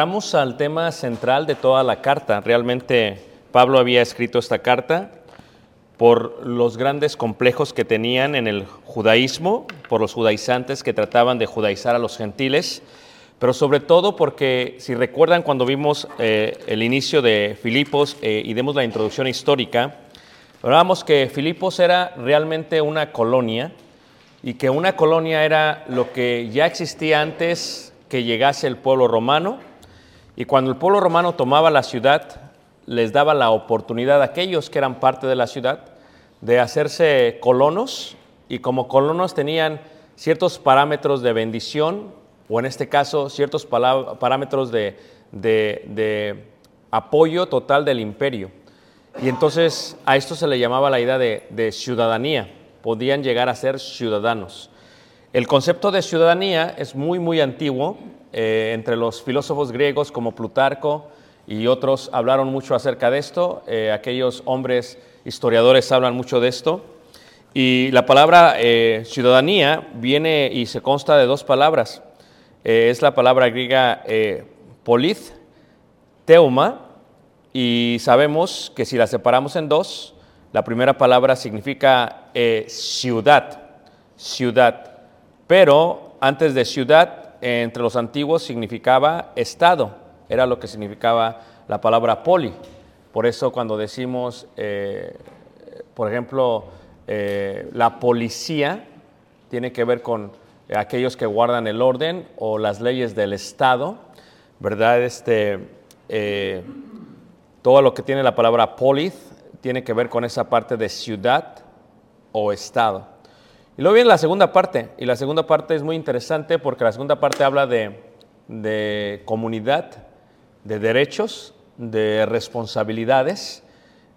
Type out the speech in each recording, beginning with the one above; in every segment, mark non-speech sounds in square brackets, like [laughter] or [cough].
entramos al tema central de toda la carta. Realmente Pablo había escrito esta carta por los grandes complejos que tenían en el judaísmo, por los judaizantes que trataban de judaizar a los gentiles, pero sobre todo porque, si recuerdan cuando vimos eh, el inicio de Filipos eh, y demos la introducción histórica, hablábamos que Filipos era realmente una colonia y que una colonia era lo que ya existía antes que llegase el pueblo romano, y cuando el pueblo romano tomaba la ciudad, les daba la oportunidad a aquellos que eran parte de la ciudad de hacerse colonos, y como colonos tenían ciertos parámetros de bendición, o en este caso ciertos parámetros de, apoyo total del imperio. Y entonces a esto se le llamaba la idea de, de ciudadanía, podían llegar a ser ciudadanos. El concepto de ciudadanía es muy, muy antiguo. Eh, entre los filósofos griegos como Plutarco y otros hablaron mucho acerca de esto. eh, aquellos hombres historiadores hablan mucho de esto. Y la palabra eh, ciudadanía viene y se consta de dos palabras. Es la palabra griega polith, teuma, y sabemos que si la separamos en dos, la primera palabra significa ciudad, ciudad. Pero antes de ciudad, entre los antiguos significaba estado, era lo que significaba la palabra poli. Por eso cuando decimos, eh, por ejemplo, eh, la policía, tiene que ver con aquellos que guardan el orden o las leyes del Estado, ¿verdad? Este, eh, todo lo que tiene la palabra polis tiene que ver con esa parte de ciudad o estado. Y luego viene la segunda parte, y la segunda parte es muy interesante porque la segunda parte habla de, comunidad, de derechos, de responsabilidades.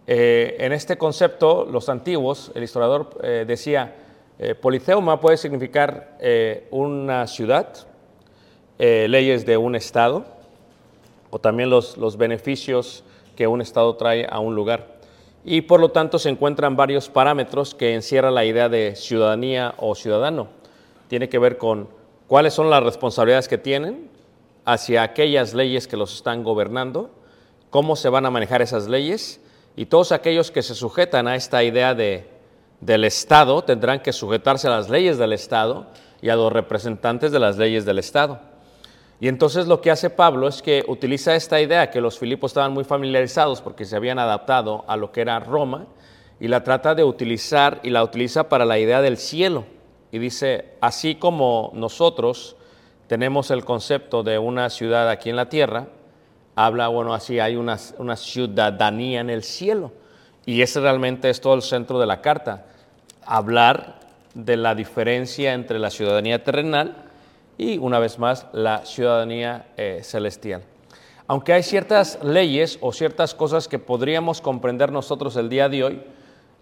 Eh, en este concepto, los antiguos, el historiador eh, decía, eh, policeuma puede significar eh, una ciudad, leyes de un estado, o también los, los beneficios que un Estado trae a un lugar. Y por lo tanto se encuentran varios parámetros que encierran la idea de ciudadanía o ciudadano. Tiene que ver con cuáles son las responsabilidades que tienen hacia aquellas leyes que los están gobernando, cómo se van a manejar esas leyes y todos aquellos que se sujetan a esta idea de, del Estado tendrán que sujetarse a las leyes del Estado y a los representantes de las leyes del Estado. Y entonces lo que hace Pablo es que utiliza esta idea que los filipos estaban muy familiarizados porque se habían adaptado a lo que era Roma y la trata de utilizar y la utiliza para la idea del cielo. Y dice, así como nosotros tenemos el concepto de una ciudad aquí en la tierra, habla, bueno, así hay una, una ciudadanía en el cielo. Y ese realmente es todo el centro de la carta, hablar de la diferencia entre la ciudadanía terrenal y, una vez más, la ciudadanía eh, celestial. Aunque hay ciertas leyes o ciertas cosas que podríamos comprender nosotros el día de hoy,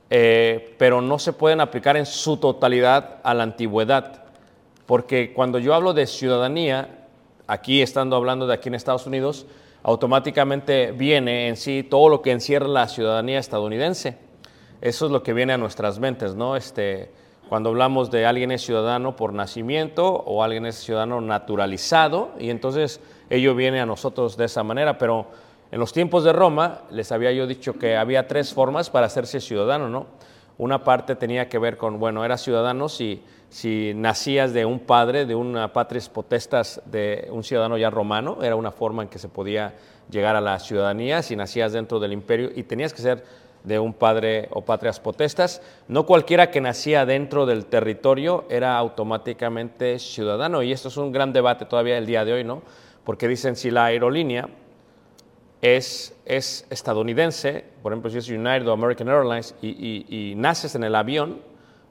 eh, pero no se pueden aplicar en su totalidad a la antigüedad. Porque cuando yo hablo de ciudadanía, aquí estando hablando de aquí en Estados Unidos, automáticamente viene en sí todo lo que encierra la ciudadanía estadounidense. Eso es lo que viene a nuestras mentes, ¿no? Este, cuando hablamos de alguien es ciudadano por nacimiento o alguien es ciudadano naturalizado, y entonces ello viene a nosotros de esa manera, pero en los tiempos de Roma les había yo dicho que había tres formas para hacerse ciudadano, ¿no? Una parte tenía que ver con, bueno, eras ciudadano si, si nacías de un padre, de una patris potestas, de un ciudadano ya romano, era una forma en que se podía llegar a la ciudadanía, si nacías dentro del imperio y tenías que ser de un padre o patrias potestas. No cualquiera que nacía dentro del territorio era automáticamente ciudadano y esto es un gran debate todavía el día de hoy, ¿no? Porque dicen si la aerolínea es, es estadounidense, por ejemplo, si es United o American Airlines y, y- naces en el avión,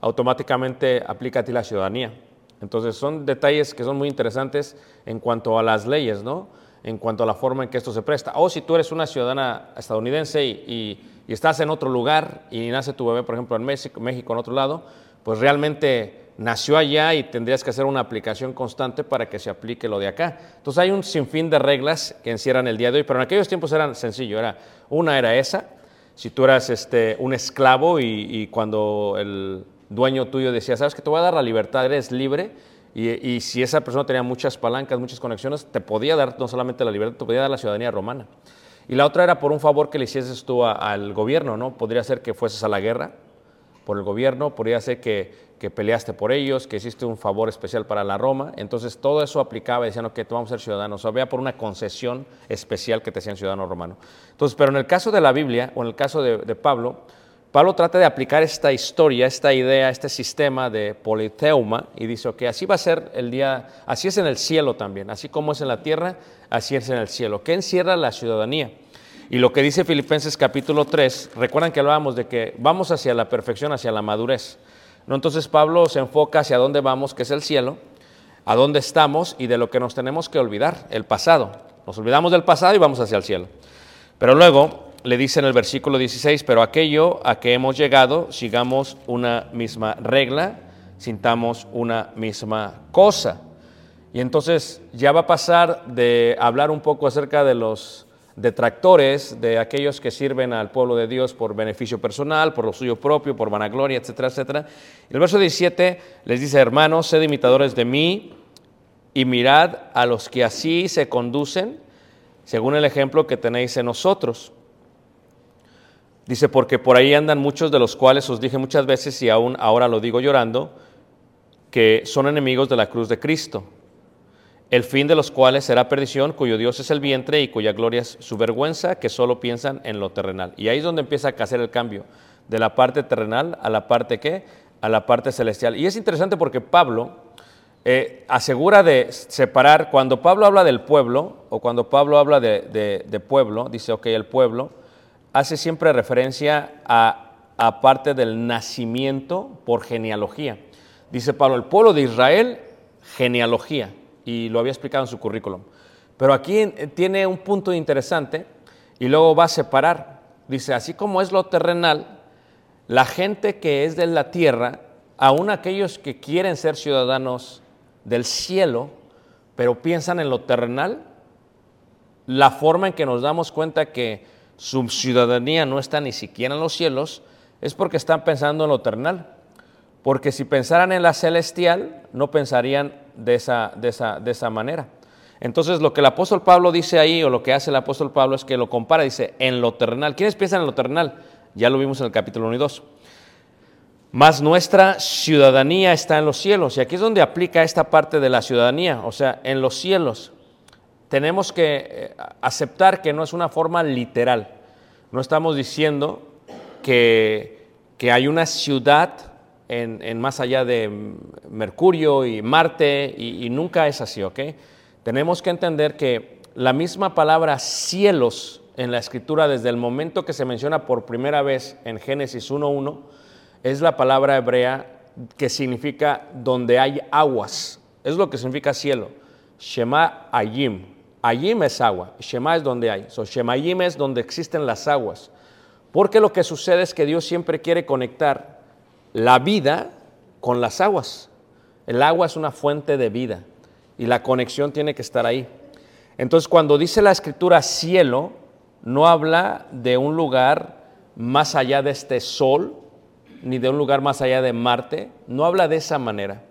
automáticamente aplica a ti la ciudadanía. Entonces son detalles que son muy interesantes en cuanto a las leyes, ¿no? En cuanto a la forma en que esto se presta. O si tú eres una ciudadana estadounidense y- y estás en otro lugar y nace tu bebé, por ejemplo, en México, México, en otro lado, pues realmente nació allá y tendrías que hacer una aplicación constante para que se aplique lo de acá. Entonces hay un sinfín de reglas que encierran el día de hoy, pero en aquellos tiempos eran sencillo. Era, una era esa, si tú eras este, un esclavo y, cuando el dueño tuyo decía, sabes que te voy a dar la libertad, eres libre, y, y si esa persona tenía muchas palancas, muchas conexiones, te podía dar no solamente la libertad, te podía dar la ciudadanía romana. Y la otra era por un favor que le hicieses tú al gobierno, ¿no? Podría ser que fueses a la guerra por el gobierno, podría ser que, que peleaste por ellos, que hiciste un favor especial para la Roma. Entonces todo eso aplicaba decían, ok, tú vamos a ser ciudadanos. O sea, había por una concesión especial que te hacían ciudadano romano. Entonces, pero en el caso de la Biblia, o en el caso de Pablo, Pablo trata de aplicar esta historia, esta idea, este sistema de politeuma y dice, ok, así va a ser el día, así es en el cielo también, así como es en la tierra, así es en el cielo. ¿Qué encierra la ciudadanía? Y lo que dice Filipenses capítulo 3, recuerdan que hablábamos de que vamos hacia la perfección, hacia la madurez. ¿no? Entonces Pablo se enfoca hacia dónde vamos, que es el cielo, a dónde estamos y de lo que nos tenemos que olvidar, el pasado. Nos olvidamos del pasado y vamos hacia el cielo. Pero luego le dice en el versículo 16, pero aquello a que hemos llegado, sigamos una misma regla, sintamos una misma cosa. Y entonces ya va a pasar de hablar un poco acerca de los detractores, de aquellos que sirven al pueblo de Dios por beneficio personal, por lo suyo propio, por vanagloria, etcétera, etcétera. El verso 17 les dice, hermanos, sed imitadores de mí y mirad a los que así se conducen, según el ejemplo que tenéis en nosotros. Dice, porque por ahí andan muchos de los cuales os dije muchas veces y aún ahora lo digo llorando, que son enemigos de la cruz de Cristo, el fin de los cuales será perdición, cuyo Dios es el vientre y cuya gloria es su vergüenza, que solo piensan en lo terrenal. Y ahí es donde empieza a hacer el cambio, de la parte terrenal a la parte qué, a la parte celestial. Y es interesante porque Pablo eh, asegura de separar, cuando Pablo habla del pueblo, o cuando Pablo habla de- de pueblo, dice, ok, el pueblo, hace siempre referencia a, parte del nacimiento por genealogía. Dice Pablo, el pueblo de Israel, genealogía, y lo había explicado en su currículum. Pero aquí eh, tiene un punto interesante y luego va a separar. Dice, así como es lo terrenal, la gente que es de la tierra, aún aquellos que quieren ser ciudadanos del cielo, pero piensan en lo terrenal, la forma en que nos damos cuenta que su ciudadanía no está ni siquiera en los cielos es porque están pensando en lo terrenal. Porque si pensaran en la celestial, no pensarían de esa, de esa, de esa manera. Entonces, lo que el apóstol Pablo dice ahí, o lo que hace el apóstol Pablo, es que lo compara, dice, en lo terrenal. ¿Quiénes piensan en lo terrenal? Ya lo vimos en el capítulo 1 y 2. Más nuestra ciudadanía está en los cielos. Y aquí es donde aplica esta parte de la ciudadanía, o sea, en los cielos. Tenemos que eh, aceptar que no es una forma literal. No estamos diciendo que, que hay una ciudad en, en más allá de Mercurio y Marte, y, y nunca es así, ¿ok? Tenemos que entender que la misma palabra cielos en la escritura, desde el momento que se menciona por primera vez en Génesis 1.1, es la palabra hebrea que significa donde hay aguas. Es lo que significa cielo. Shema Ayim. Ayim es agua. Shema es donde hay. So, Shemayim es donde existen las aguas. Porque lo que sucede es que Dios siempre quiere conectar la vida con las aguas. El agua es una fuente de vida y la conexión tiene que estar ahí. Entonces, cuando dice la escritura cielo, no habla de un lugar más allá de este sol, ni de un lugar más allá de Marte, no habla de esa manera.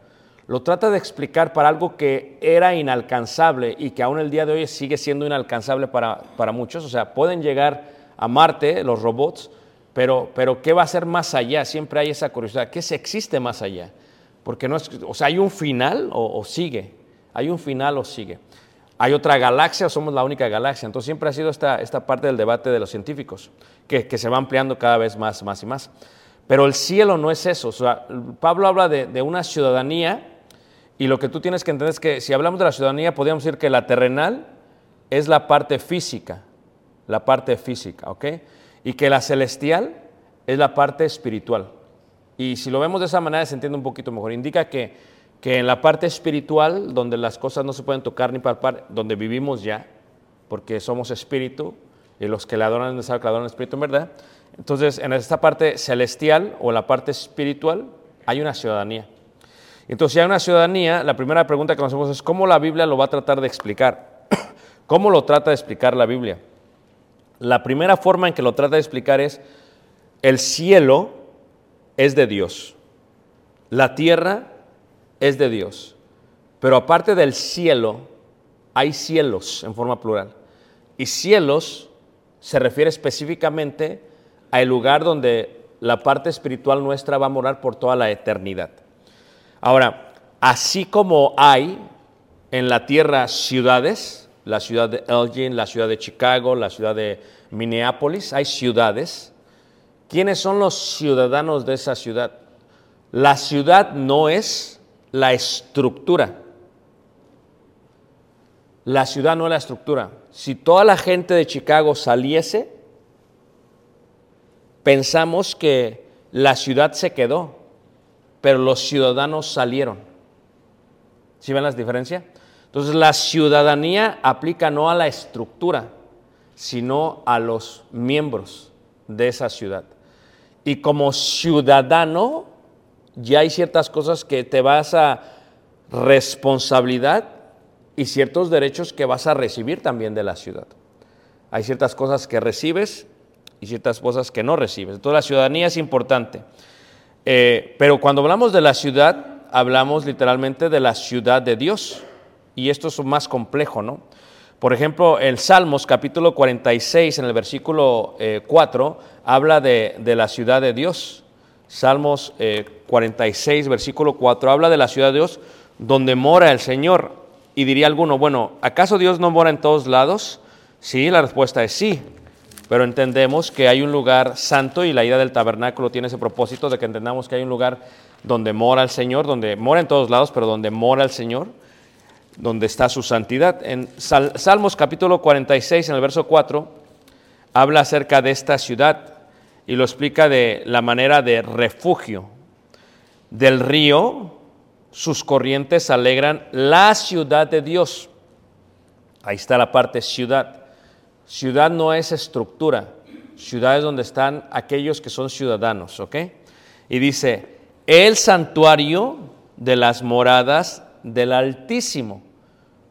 Lo trata de explicar para algo que era inalcanzable y que aún el día de hoy sigue siendo inalcanzable para, para muchos. O sea, pueden llegar a Marte los robots, pero, pero ¿qué va a ser más allá? Siempre hay esa curiosidad. ¿Qué se existe más allá? Porque no es, o sea, ¿hay un final o, sigue? ¿Hay un final o sigue? ¿Hay otra galaxia o somos la única galaxia? Entonces siempre ha sido esta, esta parte del debate de los científicos, que, que, se va ampliando cada vez más, más y más. Pero el cielo no es eso. O sea, Pablo habla de, de, una ciudadanía y lo que tú tienes que entender es que si hablamos de la ciudadanía, podríamos decir que la terrenal es la parte física, la parte física, ¿ok? Y que la celestial es la parte espiritual. Y si lo vemos de esa manera se entiende un poquito mejor. Indica que, que en la parte espiritual, donde las cosas no se pueden tocar ni palpar, donde vivimos ya, porque somos espíritu, y los que le adoran es que le adoran el espíritu en verdad. Entonces, en esta parte celestial o la parte espiritual hay una ciudadanía. Entonces, si hay una ciudadanía, la primera pregunta que nos hacemos es cómo la Biblia lo va a tratar de explicar. [clears throat] ¿Cómo lo trata de explicar la Biblia? La primera forma en que lo trata de explicar es el cielo es de Dios. La tierra es de Dios. Pero aparte del cielo, hay cielos en forma plural. Y cielos se refiere específicamente al lugar donde la parte espiritual nuestra va a morar por toda la eternidad. Ahora, así como hay en la tierra ciudades, la ciudad de Elgin, la ciudad de Chicago, la ciudad de Minneapolis, hay ciudades. ¿Quiénes son los ciudadanos de esa ciudad? La ciudad no es la estructura. La ciudad no es la estructura. Si toda la gente de Chicago saliese, pensamos que la ciudad se quedó, pero los ciudadanos salieron. ¿Sí ven las diferencias? Entonces la ciudadanía aplica no a la estructura, sino a los miembros de esa ciudad. Y como ciudadano, ya hay ciertas cosas que te vas a responsabilidad y ciertos derechos que vas a recibir también de la ciudad. Hay ciertas cosas que recibes y ciertas cosas que no recibes. Entonces la ciudadanía es importante. Eh, pero cuando hablamos de la ciudad, hablamos literalmente de la ciudad de Dios. Y esto es más complejo, ¿no? Por ejemplo, el Salmos capítulo 46, en el versículo eh, 4, habla de, de, la ciudad de Dios. Salmos eh, 46, versículo 4, habla de la ciudad de Dios donde mora el Señor. Y diría alguno, bueno, ¿acaso Dios no mora en todos lados? Sí, la respuesta es sí. Pero entendemos que hay un lugar santo y la idea del tabernáculo tiene ese propósito de que entendamos que hay un lugar donde mora el Señor, donde mora en todos lados, pero donde mora el Señor, donde está su santidad. En Sal Salmos capítulo 46, en el verso 4, habla acerca de esta ciudad y lo explica de la manera de refugio. Del río, sus corrientes alegran la ciudad de Dios. Ahí está la parte ciudad. Ciudad no es estructura, ciudad es donde están aquellos que son ciudadanos, ¿ok? Y dice, el santuario de las moradas del Altísimo.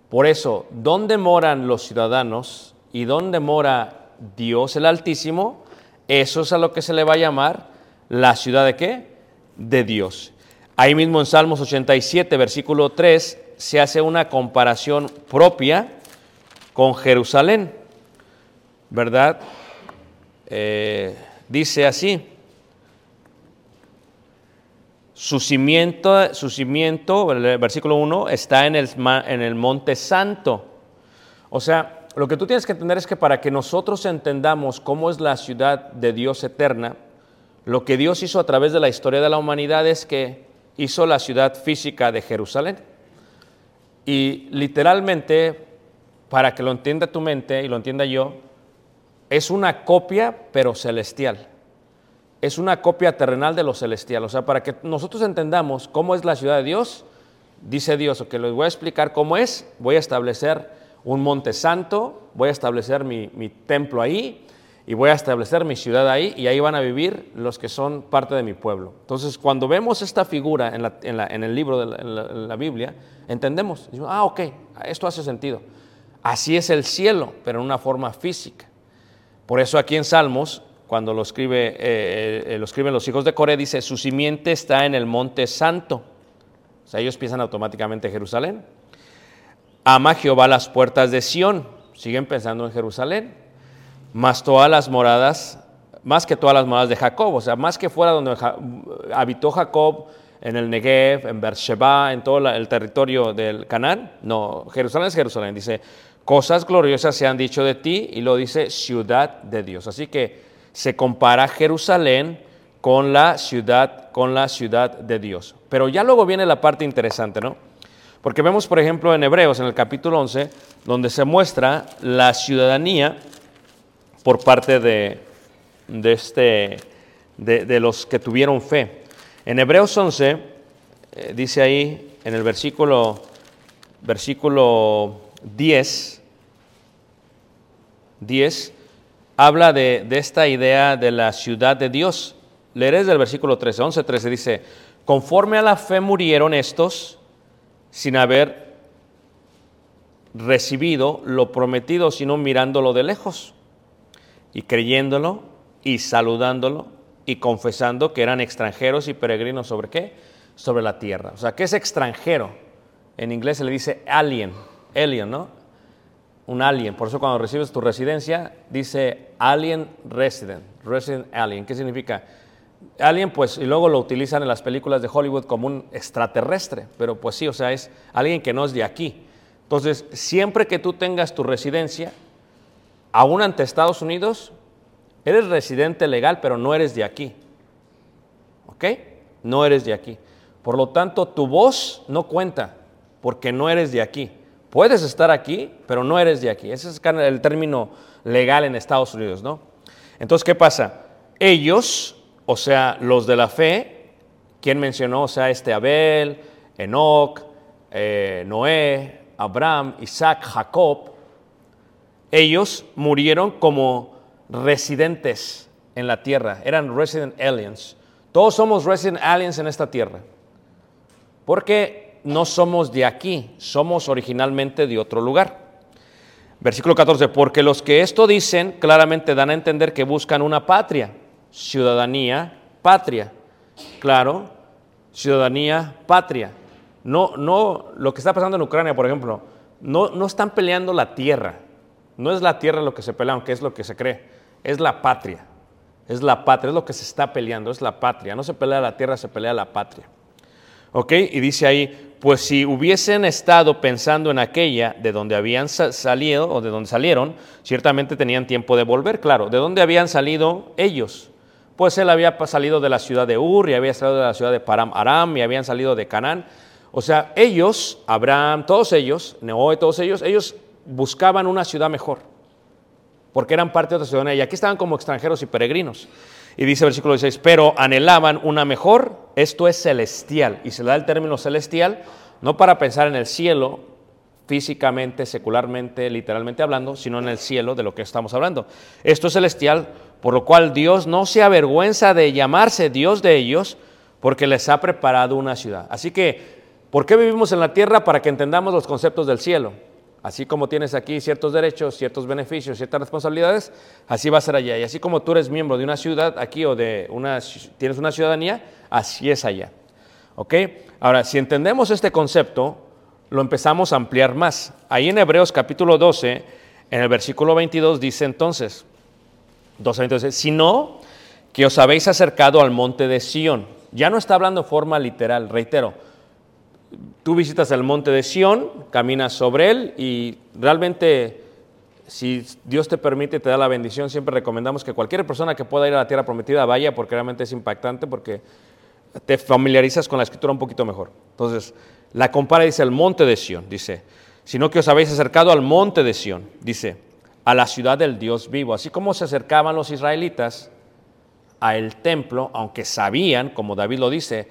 Por eso, ¿dónde moran los ciudadanos y dónde mora Dios el Altísimo? Eso es a lo que se le va a llamar la ciudad de qué? De Dios. Ahí mismo en Salmos 87, versículo 3, se hace una comparación propia con Jerusalén. ¿Verdad? Eh, dice así, su cimiento, su cimiento, el versículo 1, está en el, en el monte santo. O sea, lo que tú tienes que entender es que para que nosotros entendamos cómo es la ciudad de Dios eterna, lo que Dios hizo a través de la historia de la humanidad es que hizo la ciudad física de Jerusalén. Y literalmente, para que lo entienda tu mente y lo entienda yo, es una copia pero celestial. Es una copia terrenal de lo celestial. O sea, para que nosotros entendamos cómo es la ciudad de Dios, dice Dios, que les voy a explicar cómo es, voy a establecer un monte santo, voy a establecer mi, mi templo ahí y voy a establecer mi ciudad ahí y ahí van a vivir los que son parte de mi pueblo. Entonces, cuando vemos esta figura en, la- en la- en el libro de la, Biblia, entendemos, ah, ok, esto hace sentido. Así es el cielo, pero en una forma física. Por eso aquí en Salmos, cuando lo, escribe, eh, eh, lo escriben los hijos de Coré, dice, su simiente está en el monte santo. O sea, ellos piensan automáticamente en Jerusalén. Ama Jehová las puertas de Sión. Siguen pensando en Jerusalén. Más todas las moradas, más que todas las moradas de Jacob. O sea, más que fuera donde habitó Jacob, en el Negev, en Beersheba, en todo el territorio del Canaán. No, Jerusalén es Jerusalén. Dice, cosas gloriosas se han dicho de ti. Y lo dice ciudad de Dios. Así que se compara Jerusalén con la ciudad, con la ciudad de Dios. Pero ya luego viene la parte interesante, ¿no? Porque vemos, por ejemplo, en Hebreos, en el capítulo 11, donde se muestra la ciudadanía por parte de, de este, de, de los que tuvieron fe. En Hebreos 11, eh, dice ahí, en el versículo, versículo 10, 10, habla de, esta idea de la ciudad de Dios. Leeré desde el versículo 13, 11, 13, dice, conforme a la fe murieron estos sin haber recibido lo prometido, sino mirándolo de lejos y creyéndolo y saludándolo y confesando que eran extranjeros y peregrinos sobre qué? Sobre la tierra. O sea, ¿qué es extranjero? En inglés se le dice alien, alien, ¿no? Un alien. Por eso cuando recibes tu residencia dice alien resident, resident alien. ¿Qué significa? Alien, pues, y luego lo utilizan en las películas de Hollywood como un extraterrestre, pero pues sí, o sea, es alguien que no es de aquí. Entonces, siempre que tú tengas tu residencia, aún ante Estados Unidos, eres residente legal, pero no eres de aquí. ¿Ok? No eres de aquí. Por lo tanto, tu voz no cuenta, porque no eres de aquí. Puedes estar aquí, pero no eres de aquí. Ese es el término legal en Estados Unidos, ¿no? Entonces, ¿qué pasa? Ellos, o sea, los de la fe, ¿quién mencionó? O sea, este Abel, Enoch, eh, Noé, Abraham, Isaac, Jacob, ellos murieron como residentes en la tierra, eran resident aliens. Todos somos resident aliens en esta tierra, porque no somos de aquí, somos originalmente de otro lugar. Versículo 14, porque los que esto dicen claramente dan a entender que buscan una patria, ciudadanía, patria. Claro, ciudadanía, patria. No, no, lo que está pasando en Ucrania, por ejemplo, no, no están peleando la tierra. No es la tierra lo que se pelea, aunque es lo que se cree. Es la patria. Es la patria, es lo que se está peleando, es la patria. No se pelea la tierra, se pelea la patria. ¿Ok? Y dice ahí, pues si hubiesen estado pensando en aquella de donde habían sa- salido o de donde salieron, ciertamente tenían tiempo de volver, claro. ¿De dónde habían salido ellos? Pues él había salido de la ciudad de Ur y había salido de la ciudad de Param Aram y habían salido de Canaán. O sea, ellos, Abraham, todos ellos, Noé, todos ellos, ellos buscaban una ciudad mejor, porque eran parte de otra ciudadanía. Y aquí estaban como extranjeros y peregrinos. Y dice versículo 16, pero anhelaban una mejor, esto es celestial. Y se le da el término celestial, no para pensar en el cielo, físicamente, secularmente, literalmente hablando, sino en el cielo de lo que estamos hablando. Esto es celestial, por lo cual Dios no se avergüenza de llamarse Dios de ellos, porque les ha preparado una ciudad. Así que, ¿por qué vivimos en la tierra? Para que entendamos los conceptos del cielo. Así como tienes aquí ciertos derechos, ciertos beneficios, ciertas responsabilidades, así va a ser allá. Y así como tú eres miembro de una ciudad aquí o de una, tienes una ciudadanía, así es allá. ¿Ok? Ahora, si entendemos este concepto, lo empezamos a ampliar más. Ahí en Hebreos capítulo 12, en el versículo 22 dice entonces, 12, entonces, sino que os habéis acercado al monte de Sión. Ya no está hablando forma literal, reitero. Tú visitas el monte de Sión, caminas sobre él y realmente si Dios te permite te da la bendición, siempre recomendamos que cualquier persona que pueda ir a la tierra prometida vaya porque realmente es impactante porque te familiarizas con la escritura un poquito mejor. Entonces, la compara dice el monte de Sión, dice, sino que os habéis acercado al monte de Sión, dice, a la ciudad del Dios vivo, así como se acercaban los israelitas a el templo, aunque sabían, como David lo dice,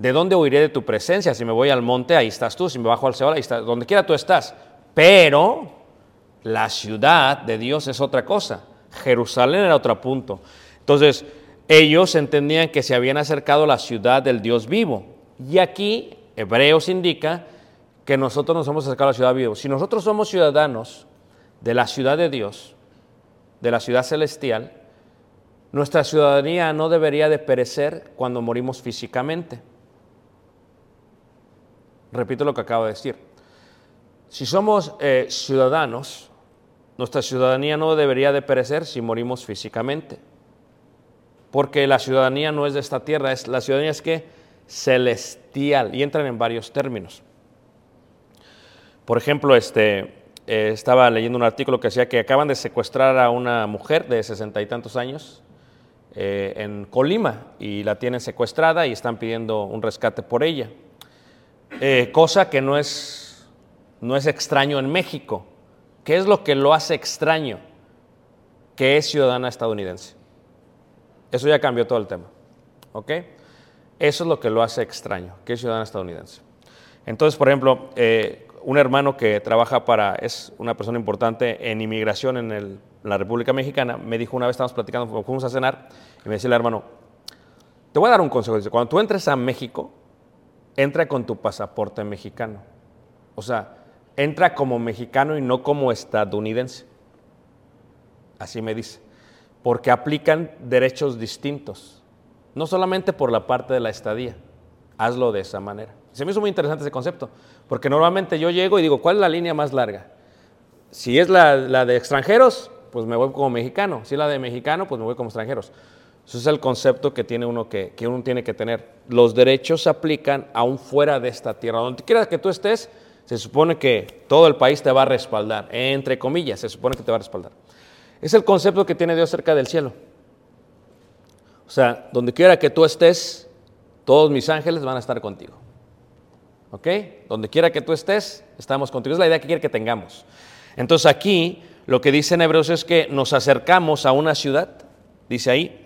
¿de dónde huiré de tu presencia? Si me voy al monte, ahí estás tú, si me bajo al Seol, ahí estás, donde quiera tú estás. Pero la ciudad de Dios es otra cosa. Jerusalén era otro punto. Entonces, ellos entendían que se habían acercado a la ciudad del Dios vivo. Y aquí, Hebreos indica que nosotros nos hemos acercado a la ciudad viva. Si nosotros somos ciudadanos de la ciudad de Dios, de la ciudad celestial, nuestra ciudadanía no debería de perecer cuando morimos físicamente. Repito lo que acabo de decir. Si somos eh, ciudadanos, nuestra ciudadanía no debería de perecer si morimos físicamente. Porque la ciudadanía no es de esta tierra, es, la ciudadanía es que celestial y entran en varios términos. Por ejemplo, este, eh, estaba leyendo un artículo que decía que acaban de secuestrar a una mujer de sesenta y tantos años eh, en Colima y la tienen secuestrada y están pidiendo un rescate por ella. Eh, cosa que no es, no es extraño en México. ¿Qué es lo que lo hace extraño? Que es ciudadana estadounidense. Eso ya cambió todo el tema. ¿Ok? Eso es lo que lo hace extraño, que es ciudadana estadounidense. Entonces, por ejemplo, eh, un hermano que trabaja para, es una persona importante en inmigración en, el, la República Mexicana, me dijo una vez, estábamos platicando, fuimos a cenar, y me decía el hermano, te voy a dar un consejo. Dice, cuando tú entres a México, entra con tu pasaporte mexicano. O sea, entra como mexicano y no como estadounidense. Así me dice. Porque aplican derechos distintos. No solamente por la parte de la estadía. Hazlo de esa manera. Se me hizo muy interesante ese concepto. Porque normalmente yo llego y digo, ¿cuál es la línea más larga? Si es la, la de extranjeros, pues me voy como mexicano. Si es la de mexicano, pues me voy como extranjeros. Ese es el concepto que tiene uno que, que uno tiene que tener. Los derechos se aplican aún fuera de esta tierra. Donde quiera que tú estés, se supone que todo el país te va a respaldar. Entre comillas, se supone que te va a respaldar. Es el concepto que tiene Dios cerca del cielo. O sea, donde quiera que tú estés, todos mis ángeles van a estar contigo. ¿Ok? Donde quiera que tú estés, estamos contigo. Es la idea que quiere que tengamos. Entonces aquí lo que dice en Hebreos es que nos acercamos a una ciudad, dice ahí,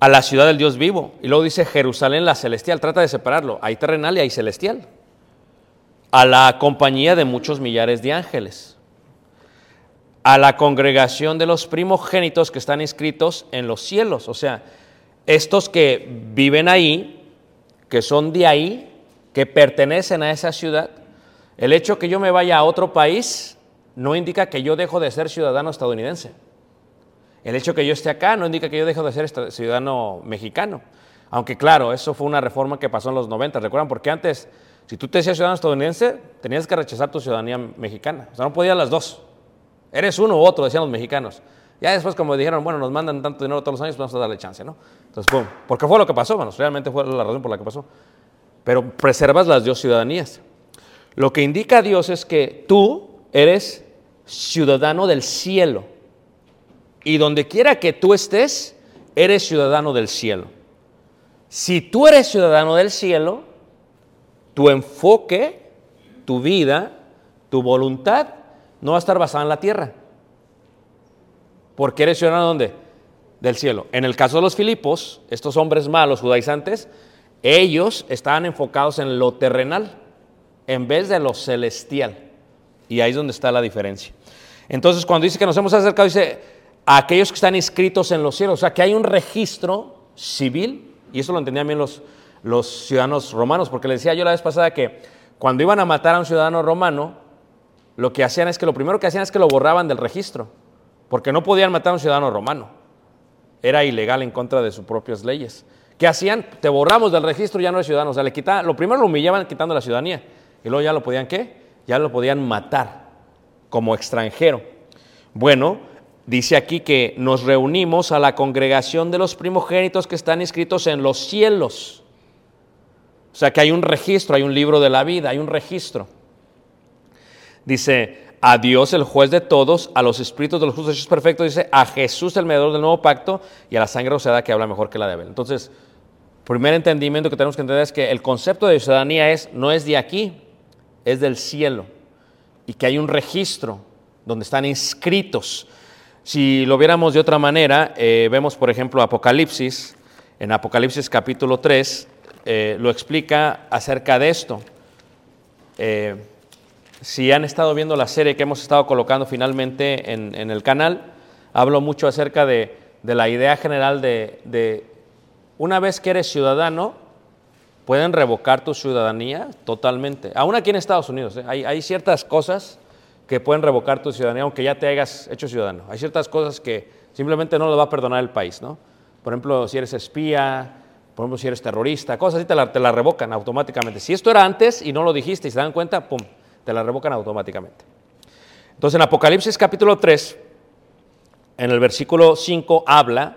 a la ciudad del Dios vivo. Y luego dice Jerusalén la celestial, trata de separarlo. Hay terrenal y hay celestial. A la compañía de muchos millares de ángeles. A la congregación de los primogénitos que están inscritos en los cielos. O sea, estos que viven ahí, que son de ahí, que pertenecen a esa ciudad. El hecho que yo me vaya a otro país no indica que yo dejo de ser ciudadano estadounidense. El hecho que yo esté acá no indica que yo dejo de ser ciudadano mexicano. Aunque claro, eso fue una reforma que pasó en los 90. ¿Recuerdan? Porque antes, si tú te decías ciudadano estadounidense, tenías que rechazar tu ciudadanía mexicana. O sea, no podías las dos. Eres uno u otro, decían los mexicanos. Ya después, como dijeron, bueno, nos mandan tanto dinero todos los años, vamos a darle chance, ¿no? Entonces, pum. Porque fue lo que pasó, bueno, realmente fue la razón por la que pasó. Pero preservas las dos ciudadanías. Lo que indica Dios es que tú eres ciudadano del cielo. Y donde quiera que tú estés, eres ciudadano del cielo. Si tú eres ciudadano del cielo, tu enfoque, tu vida, tu voluntad no va a estar basada en la tierra. Porque eres ciudadano ¿dónde? Del cielo. En el caso de los Filipos, estos hombres malos, judaizantes, ellos estaban enfocados en lo terrenal en vez de lo celestial. Y ahí es donde está la diferencia. Entonces, cuando dice que nos hemos acercado, dice a aquellos que están inscritos en los cielos. O sea, que hay un registro civil, y eso lo entendían bien los, los ciudadanos romanos, porque le decía yo la vez pasada que cuando iban a matar a un ciudadano romano, lo que hacían es que lo primero que hacían es que lo borraban del registro, porque no podían matar a un ciudadano romano. Era ilegal en contra de sus propias leyes. ¿Qué hacían? Te borramos del registro, ya no eres ciudadano. O sea, le quitaban, lo primero lo humillaban quitando la ciudadanía. Y luego ya lo podían, ¿qué? Ya lo podían matar como extranjero. Bueno, dice aquí que nos reunimos a la congregación de los primogénitos que están inscritos en los cielos. O sea que hay un registro, hay un libro de la vida, hay un registro. Dice, a Dios el juez de todos, a los espíritus de los justos hechos perfectos, dice, a Jesús el mediador del nuevo pacto y a la sangre rociada que habla mejor que la de Abel. Entonces, primer entendimiento que tenemos que entender es que el concepto de ciudadanía es, no es de aquí, es del cielo. Y que hay un registro donde están inscritos. Si lo viéramos de otra manera, eh, vemos por ejemplo Apocalipsis, en Apocalipsis capítulo 3, eh, lo explica acerca de esto. Eh, si han estado viendo la serie que hemos estado colocando finalmente en, el canal, hablo mucho acerca de, la idea general de, una vez que eres ciudadano, pueden revocar tu ciudadanía totalmente. Aún aquí en Estados Unidos, hay ciertas cosas que pueden revocar tu ciudadanía, aunque ya te hayas hecho ciudadano. Hay ciertas cosas que simplemente no lo va a perdonar el país, ¿no? Por ejemplo, si eres espía, por ejemplo, si eres terrorista, cosas así te la, te la revocan automáticamente. Si esto era antes y no lo dijiste y se dan cuenta, ¡pum!, te la revocan automáticamente. Entonces, en Apocalipsis capítulo 3, en el versículo 5, habla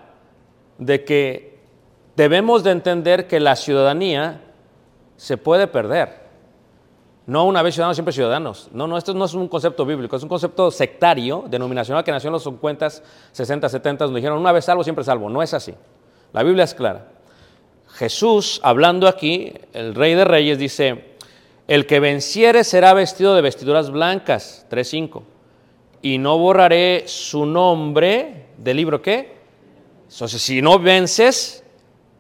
de que debemos de entender que la ciudadanía se puede perder. No una vez ciudadanos, siempre ciudadanos. No, no, esto no es un concepto bíblico, es un concepto sectario, denominacional, que nació en los 50, 60, 70, donde dijeron una vez salvo, siempre salvo. No es así. La Biblia es clara. Jesús, hablando aquí, el Rey de Reyes, dice, el que venciere será vestido de vestiduras blancas, 3.5, y no borraré su nombre del libro qué. Entonces, si no vences,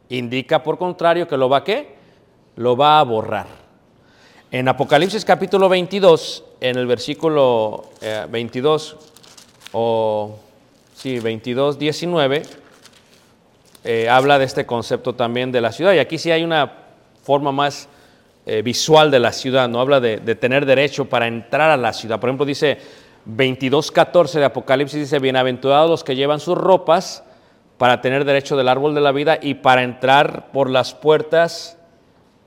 indica por contrario que lo va qué? Lo va a borrar. En Apocalipsis capítulo 22, en el versículo eh, 22, o sí, 22, 19, eh, habla de este concepto también de la ciudad. Y aquí sí hay una forma más eh, visual de la ciudad, no habla de, tener derecho para entrar a la ciudad. Por ejemplo, dice 22, 14 de Apocalipsis, dice, bienaventurados los que llevan sus ropas para tener derecho del árbol de la vida y para entrar por las puertas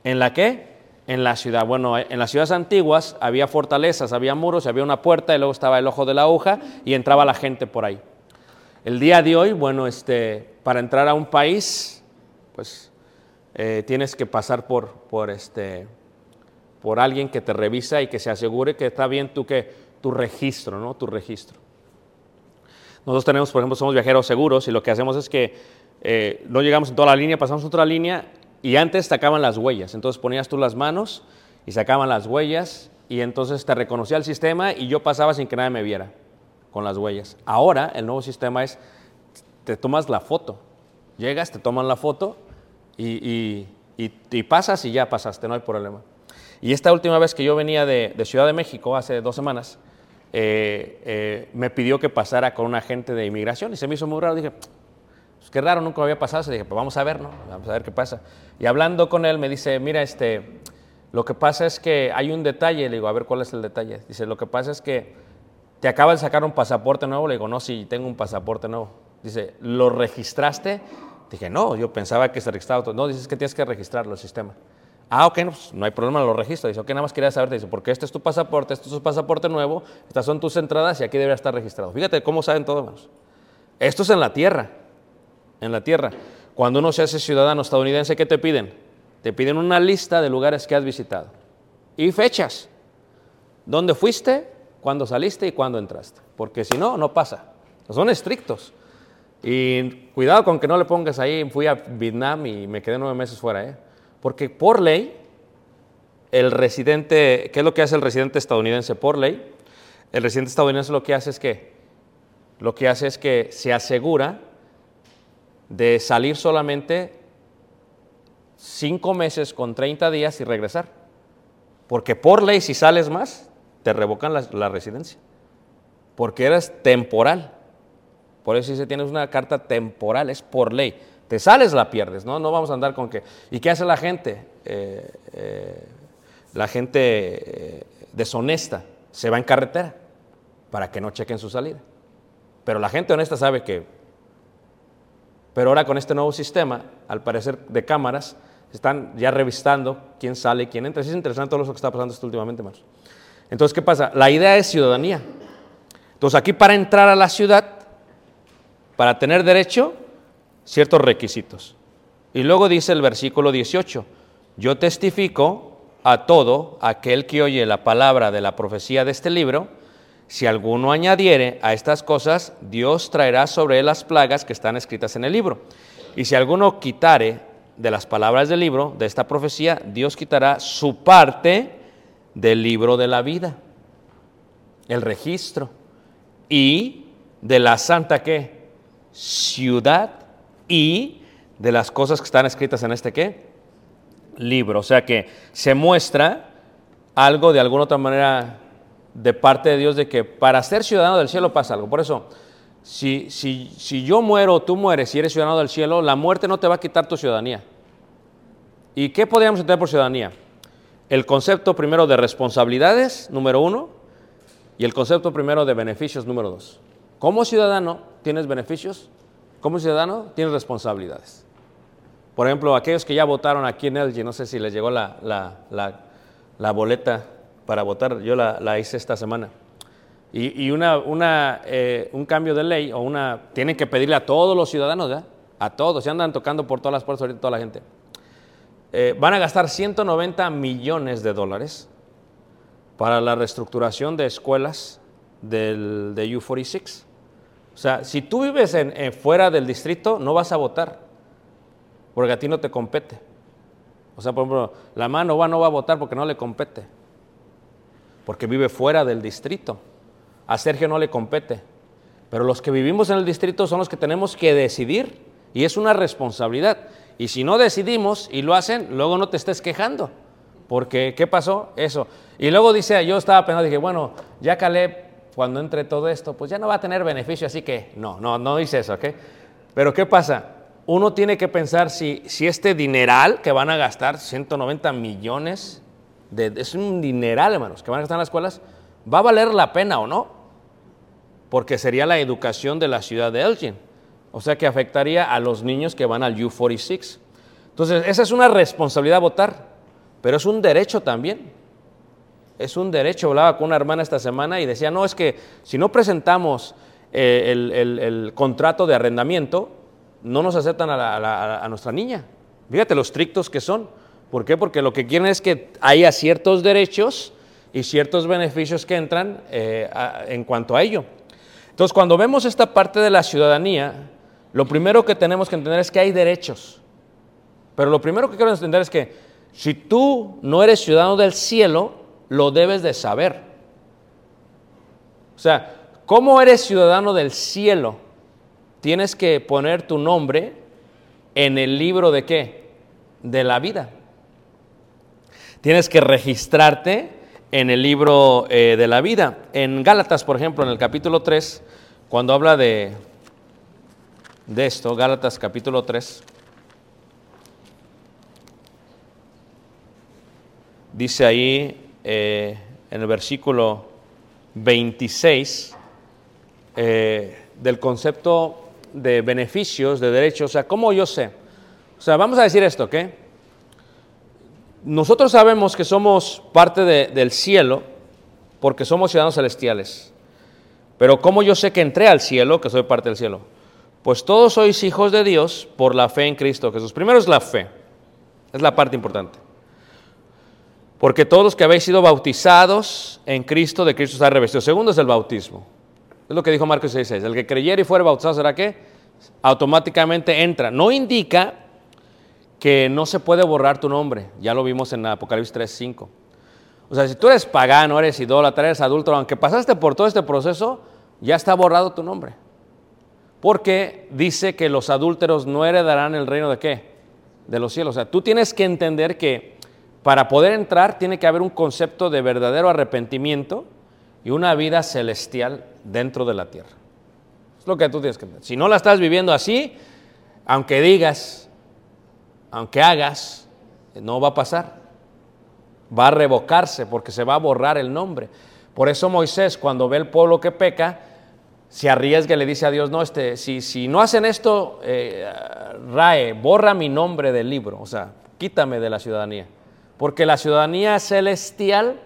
en la que en la ciudad. Bueno, en las ciudades antiguas había fortalezas, había muros, había una puerta y luego estaba el ojo de la aguja y entraba la gente por ahí. El día de hoy, bueno, este, para entrar a un país, pues eh, tienes que pasar por, por, este, por alguien que te revisa y que se asegure que está bien tu, que, tu registro, ¿no? Tu registro. Nosotros tenemos, por ejemplo, somos viajeros seguros y lo que hacemos es que eh, no llegamos en toda la línea, pasamos otra línea y antes sacaban las huellas, entonces ponías tú las manos y sacaban las huellas y entonces te reconocía el sistema y yo pasaba sin que nadie me viera con las huellas. Ahora el nuevo sistema es, te tomas la foto, llegas, te toman la foto y, y, y, pasas y ya pasaste, no hay problema. Y esta última vez que yo venía de, de Ciudad de México, hace dos semanas, eh, eh, me pidió que pasara con un agente de inmigración y se me hizo muy raro. Dije, pues qué raro, nunca me había pasado. Se dije, pues vamos a ver, ¿no? Vamos a ver qué pasa. Y hablando con él, me dice, mira, este, lo que pasa es que hay un detalle. Le digo, a ver, ¿cuál es el detalle? Dice, lo que pasa es que te acaba de sacar un pasaporte nuevo. Le digo, no, sí, tengo un pasaporte nuevo. Dice, ¿lo registraste? Dije, no, yo pensaba que se registraba todo. No, dices que tienes que registrarlo, el sistema. Ah, ok, no, pues no hay problema, lo registro. Dice, ok, nada más quería saber. Dice, porque este es tu pasaporte, este es tu pasaporte nuevo, estas son tus entradas y aquí debería estar registrado. Fíjate cómo saben todo, hermanos. Esto es en la tierra en la tierra. Cuando uno se hace ciudadano estadounidense, ¿qué te piden? Te piden una lista de lugares que has visitado y fechas. ¿Dónde fuiste? ¿Cuándo saliste y cuándo entraste? Porque si no, no pasa. Son estrictos. Y cuidado con que no le pongas ahí, fui a Vietnam y me quedé nueve meses fuera, ¿eh? Porque por ley, el residente, ¿qué es lo que hace el residente estadounidense por ley? El residente estadounidense lo que hace es que, lo que hace es que se asegura de salir solamente cinco meses con 30 días y regresar. Porque por ley, si sales más, te revocan la, residencia. Porque eres temporal. Por eso si tienes una carta temporal, es por ley. Te sales, la pierdes, ¿no? No vamos a andar con que... ¿Y qué hace la gente? Eh, eh, la gente eh, deshonesta se va en carretera para que no chequen su salida. Pero la gente honesta sabe que pero ahora con este nuevo sistema, al parecer de cámaras, están ya revisando quién sale y quién entra. Es interesante todo lo que está pasando esto últimamente, hermanos. Entonces, ¿qué pasa? La idea es ciudadanía. Entonces, aquí para entrar a la ciudad, para tener derecho, ciertos requisitos. Y luego dice el versículo 18, yo testifico a todo aquel que oye la palabra de la profecía de este libro, si alguno añadiere a estas cosas, Dios traerá sobre él las plagas que están escritas en el libro. Y si alguno quitare de las palabras del libro, de esta profecía, Dios quitará su parte del libro de la vida, el registro, y de la santa qué? Ciudad y de las cosas que están escritas en este qué? Libro. O sea que se muestra algo de alguna otra manera de parte de Dios de que para ser ciudadano del cielo pasa algo. Por eso, si, si, si yo muero o tú mueres y eres ciudadano del cielo, la muerte no te va a quitar tu ciudadanía. ¿Y qué podríamos entender por ciudadanía? El concepto primero de responsabilidades, número uno, y el concepto primero de beneficios, número dos. Como ciudadano tienes beneficios, como ciudadano tienes responsabilidades. Por ejemplo, aquellos que ya votaron aquí en Elgin, no sé si les llegó la, la, la boleta para votar, yo la, hice esta semana. Y, una, eh, un cambio de ley, o una, tienen que pedirle a todos los ciudadanos, ¿verdad? A todos, se andan tocando por todas las puertas ahorita toda la gente. Eh, van a gastar 190 millones de dólares para la reestructuración de escuelas del, de U46. O sea, si tú vives fuera del distrito, no vas a votar, porque a ti no te compete. O sea, por ejemplo, la mano va, no va a votar porque no le compete, porque vive fuera del distrito. A Sergio no le compete, pero los que vivimos en el distrito son los que tenemos que decidir y es una responsabilidad. Y si no decidimos y lo hacen, luego no te estés quejando. Porque, ¿qué pasó? Eso. Y luego dice, yo estaba pensando, dije, bueno, ya Caleb, cuando entre todo esto, pues ya no va a tener beneficio, así que no, no, no dice eso, ¿ok? Pero ¿qué pasa? Uno tiene que pensar si, si este dineral que van a gastar, 190 millones, es un dineral, hermanos, que van a gastar en las escuelas, ¿va a valer la pena o no? Porque sería la educación de la ciudad de Elgin. O sea que afectaría a los niños que van al U46. Entonces, esa es una responsabilidad votar, pero es un derecho también. Es un derecho. Hablaba con una hermana esta semana y decía, no, es que si no presentamos eh, el, el- contrato de arrendamiento, no nos aceptan a, a nuestra niña. Fíjate lo estrictos que son. ¿Por qué? Porque lo que quieren es que haya ciertos derechos y ciertos beneficios que entran eh, en cuanto a ello. Entonces, cuando vemos esta parte de la ciudadanía, lo primero que tenemos que entender es que hay derechos. Pero lo primero que quiero entender es que si tú no eres ciudadano del cielo, lo debes de saber. O sea, ¿cómo eres ciudadano del cielo? Tienes que poner tu nombre en el libro de qué? De la vida. Tienes que registrarte en el libro eh, de la vida. En Gálatas, por ejemplo, en el capítulo 3, cuando habla de, de esto, Gálatas capítulo 3, dice ahí eh, en el versículo 26 eh, del concepto de beneficios, de derechos, o sea, ¿cómo yo sé? O sea, vamos a decir esto, ¿ok? Nosotros sabemos que somos parte de- del cielo porque somos ciudadanos celestiales. Pero ¿cómo yo sé que entré al cielo, que soy parte del cielo? Pues todos sois hijos de Dios por la fe en Cristo Jesús. Primero es la fe, es la parte importante. Porque todos los que habéis sido bautizados en Cristo, de Cristo está revestido. Segundo es el bautismo. Es lo que dijo Marcos 6.6. El que creyere y fuere bautizado será que automáticamente entra. No indica que no se puede borrar tu nombre. Ya lo vimos en Apocalipsis 3.5. O sea, si tú eres pagano, eres idólatra, eres adulto, aunque pasaste por todo este proceso, ya está borrado tu nombre. Porque dice que los adúlteros no heredarán el reino de qué? De los cielos. O sea, tú tienes que entender que para poder entrar tiene que haber un concepto de verdadero arrepentimiento y una vida celestial dentro de la tierra. Es lo que tú tienes que entender. Si no la estás viviendo así, aunque digas, aunque hagas, no va a pasar. Va a revocarse porque se va a borrar el nombre. Por eso Moisés, cuando ve el pueblo que peca, se arriesga y le dice a Dios, no, este, si, si no hacen esto, eh, Rae, borra mi nombre del libro, o sea, quítame de la ciudadanía. Porque la ciudadanía celestial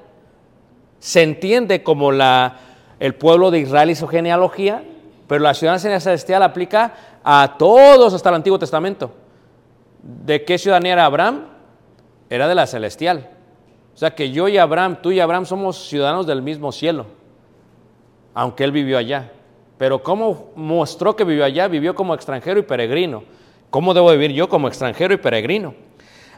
se entiende como la, el pueblo de Israel y su genealogía, pero la ciudadanía celestial aplica a todos hasta el Antiguo Testamento. ¿De qué ciudadanía era Abraham? Era de la celestial. O sea que yo y Abraham, tú y Abraham somos ciudadanos del mismo cielo, aunque él vivió allá. Pero ¿cómo mostró que vivió allá? Vivió como extranjero y peregrino. ¿Cómo debo vivir yo como extranjero y peregrino?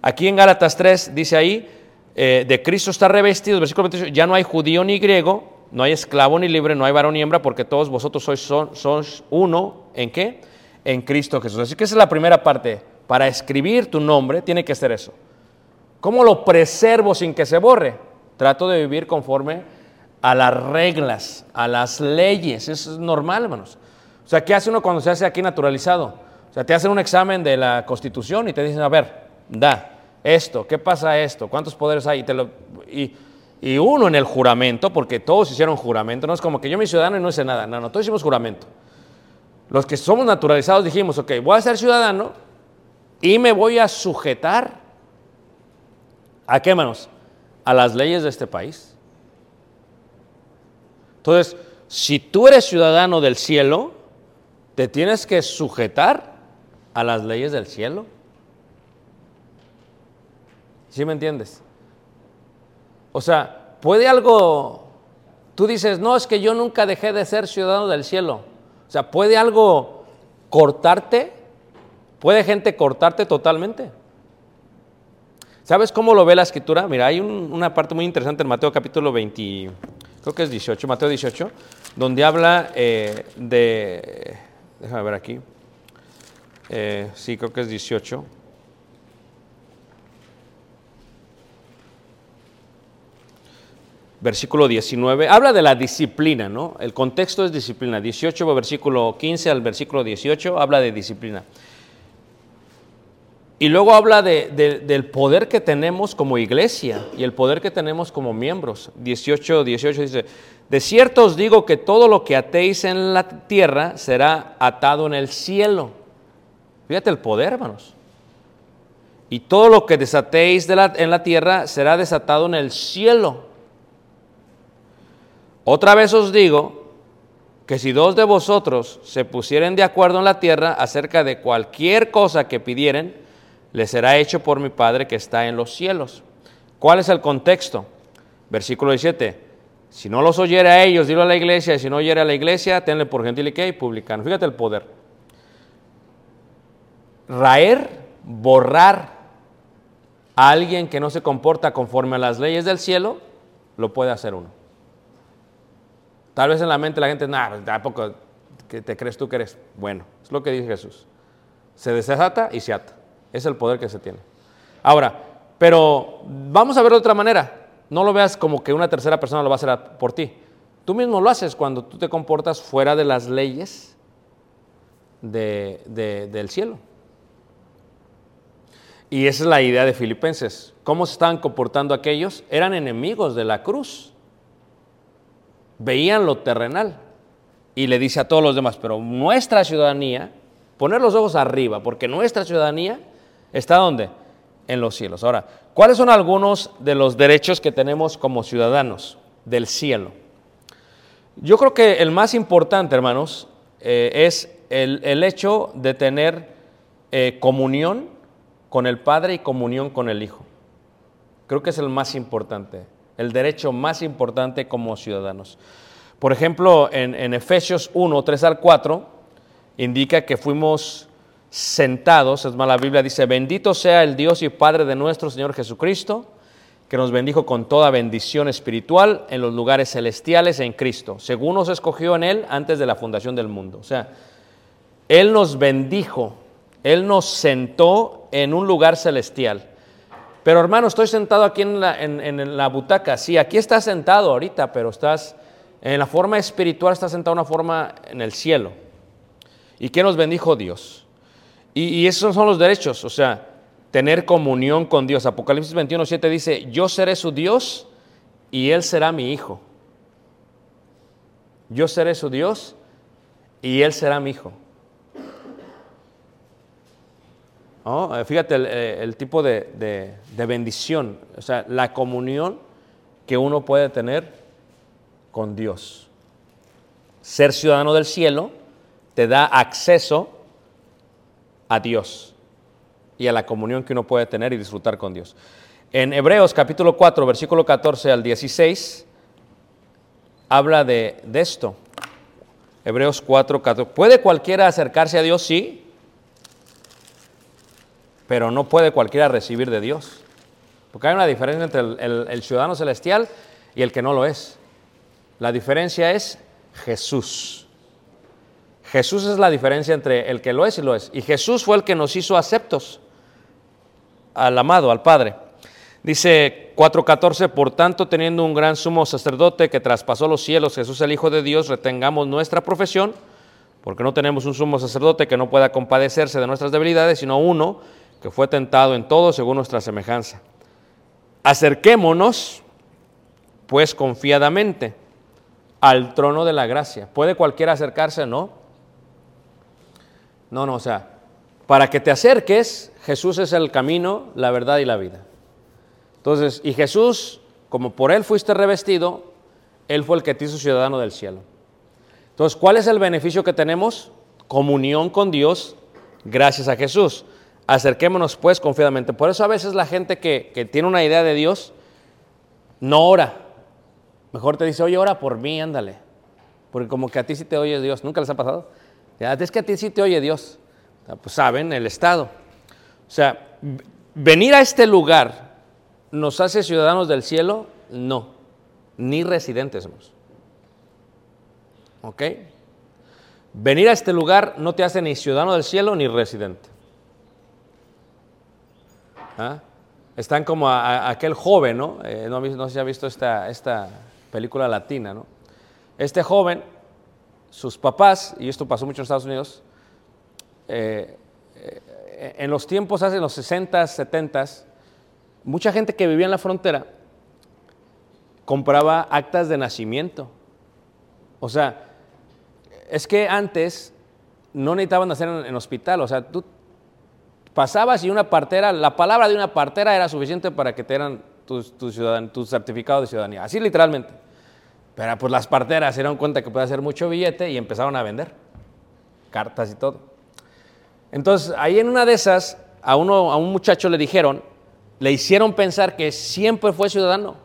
Aquí en Gálatas 3 dice ahí, eh, de Cristo está revestido, versículo 28, ya no hay judío ni griego, no hay esclavo ni libre, no hay varón ni hembra, porque todos vosotros sois, son- sois uno, ¿en qué? En Cristo Jesús. Así que esa es la primera parte. Para escribir tu nombre tiene que ser eso. ¿Cómo lo preservo sin que se borre? Trato de vivir conforme a las reglas, a las leyes. Es normal, hermanos. O sea, ¿qué hace uno cuando se hace aquí naturalizado? O sea, te hacen un examen de la Constitución y te dicen, a ver, da esto, ¿qué pasa esto? ¿Cuántos poderes hay? Y uno en el juramento, porque todos hicieron juramento, no es como que yo me ciudadano y no hice nada. No, no, todos hicimos juramento. Los que somos naturalizados dijimos, ok, voy a ser ciudadano y me voy a sujetar ¿A qué manos? A las leyes de este país. Entonces, si tú eres ciudadano del cielo, te tienes que sujetar a las leyes del cielo. ¿Sí me entiendes? O sea, puede algo, tú dices, no, es que yo nunca dejé de ser ciudadano del cielo. O sea, puede algo cortarte, puede gente cortarte totalmente. ¿Sabes cómo lo ve la escritura? Mira, hay un- una parte muy interesante en Mateo capítulo 20, creo que es 18, Mateo 18, donde habla eh, de, déjame ver aquí, Eh, sí, creo que es 18. Versículo 19, habla de la disciplina, ¿no? El contexto es disciplina. 18, versículo 15 al versículo 18, habla de disciplina. Y luego habla de- de- del poder que tenemos como iglesia y el poder que tenemos como miembros. 18, 18 dice, de cierto os digo que todo lo que atéis en la tierra será atado en el cielo. Fíjate el poder, hermanos. Y todo lo que desatéis en la tierra será desatado en el cielo. Otra vez os digo que si dos de vosotros se pusieren de acuerdo en la tierra acerca de cualquier cosa que pidieren, les será hecho por mi Padre que está en los cielos. ¿Cuál es el contexto? Versículo 17. Si no los oyere a ellos, dilo a la iglesia, y si no oyere a la iglesia, tenle por gentil y y publicano. Fíjate el poder. Raer, borrar a alguien que no se comporta conforme a las leyes del cielo, lo puede hacer uno. Tal vez en la mente la gente, nada, tampoco que te crees tú que eres bueno. Es lo que dice Jesús. Se desata y se ata. Es el poder que se tiene. Ahora, pero vamos a verlo de otra manera. No lo veas como que una tercera persona lo va a hacer por ti. Tú mismo lo haces cuando tú te comportas fuera de las leyes de- del cielo. Y esa es la idea de Filipenses. ¿Cómo se estaban comportando aquellos? Eran enemigos de la cruz. Veían lo terrenal. Y le dice a todos los demás, pero nuestra ciudadanía, poner los ojos arriba, porque nuestra ciudadanía está donde? En los cielos. Ahora, ¿cuáles son algunos de los derechos que tenemos como ciudadanos del cielo? Yo creo que el más importante, hermanos, eh, es el, el hecho de tener eh, comunión con el Padre y comunión con el Hijo. Creo que es el más importante, el derecho más importante como ciudadanos. Por ejemplo, en, en Efesios 1, 3 al 4, indica que fuimos sentados, es más, la Biblia dice, bendito sea el Dios y Padre de nuestro Señor Jesucristo, que nos bendijo con toda bendición espiritual en los lugares celestiales en Cristo, según nos escogió en Él antes de la fundación del mundo. O sea, Él nos bendijo, Él nos sentó en un lugar celestial. Pero hermano, estoy sentado aquí en la, en- en la butaca. Sí, aquí estás sentado ahorita, pero estás en la forma espiritual, estás sentado en una forma en el cielo. ¿Y qué nos bendijo Dios? Y, esos son los derechos, o sea, tener comunión con Dios. Apocalipsis 21, 7 dice, yo seré su Dios y Él será mi hijo. Yo seré su Dios y Él será mi hijo. ¿No? Eh, Fíjate el, eh, el tipo de, de- de bendición, o sea, la comunión que uno puede tener con Dios. Ser ciudadano del cielo te da acceso a Dios y a la comunión que uno puede tener y disfrutar con Dios. En Hebreos capítulo 4, versículo 14 al 16, habla de, esto. Hebreos 4, 14. ¿Puede cualquiera acercarse a Dios? Sí. Pero no puede cualquiera recibir de Dios. Porque hay una diferencia entre el ciudadano celestial y el que no lo es. La diferencia es Jesús. Jesús es la diferencia entre el que lo es y lo es. Y Jesús fue el que nos hizo aceptos al amado, al Padre. Dice 4.14, por tanto, teniendo un gran sumo sacerdote que traspasó los cielos, Jesús el Hijo de Dios, retengamos nuestra profesión, porque no tenemos un sumo sacerdote que no pueda compadecerse de nuestras debilidades, sino uno que fue tentado en todo según nuestra semejanza. Acerquémonos, pues, confiadamente al trono de la gracia. ¿Puede cualquiera acercarse? No. No, no, o sea, para que te acerques, Jesús es el camino, la verdad y la vida. Entonces, y Jesús, como por Él fuiste revestido, Él fue el que te hizo ciudadano del cielo. Entonces, ¿cuál es el beneficio que tenemos? Comunión con Dios gracias a Jesús. Acerquémonos pues confiadamente. Por eso a veces la gente que, que tiene una idea de Dios no ora. Mejor te dice, oye, ora por mí, ándale. Porque como que a ti sí te oye Dios. ¿Nunca les ha pasado? Ya, es que a ti sí te oye Dios. Pues saben, el Estado. O sea, venir a este lugar nos hace ciudadanos del cielo, no, ni residentes. ¿Ok? Venir a este lugar no te hace ni ciudadano del cielo ni residente. ¿Ah? Están como a- aquel joven, ¿no? Eh, no, no sé si ha visto esta, esta película latina, ¿no? Este joven, sus papás, y esto pasó mucho en Estados Unidos, eh, eh, en los tiempos hace los 60, 70, mucha gente que vivía en la frontera compraba actas de nacimiento. O sea, es que antes no necesitaban nacer en, en hospital. O sea, tú pasabas y una partera, la palabra de una partera era suficiente para que te dieran tu, tu, tu certificado de ciudadanía. Así literalmente. Pero pues las parteras se dieron cuenta que puede hacer mucho billete y empezaron a vender cartas y todo. Entonces, ahí en una de esas, a, uno, a un muchacho le dijeron, le hicieron pensar que siempre fue ciudadano.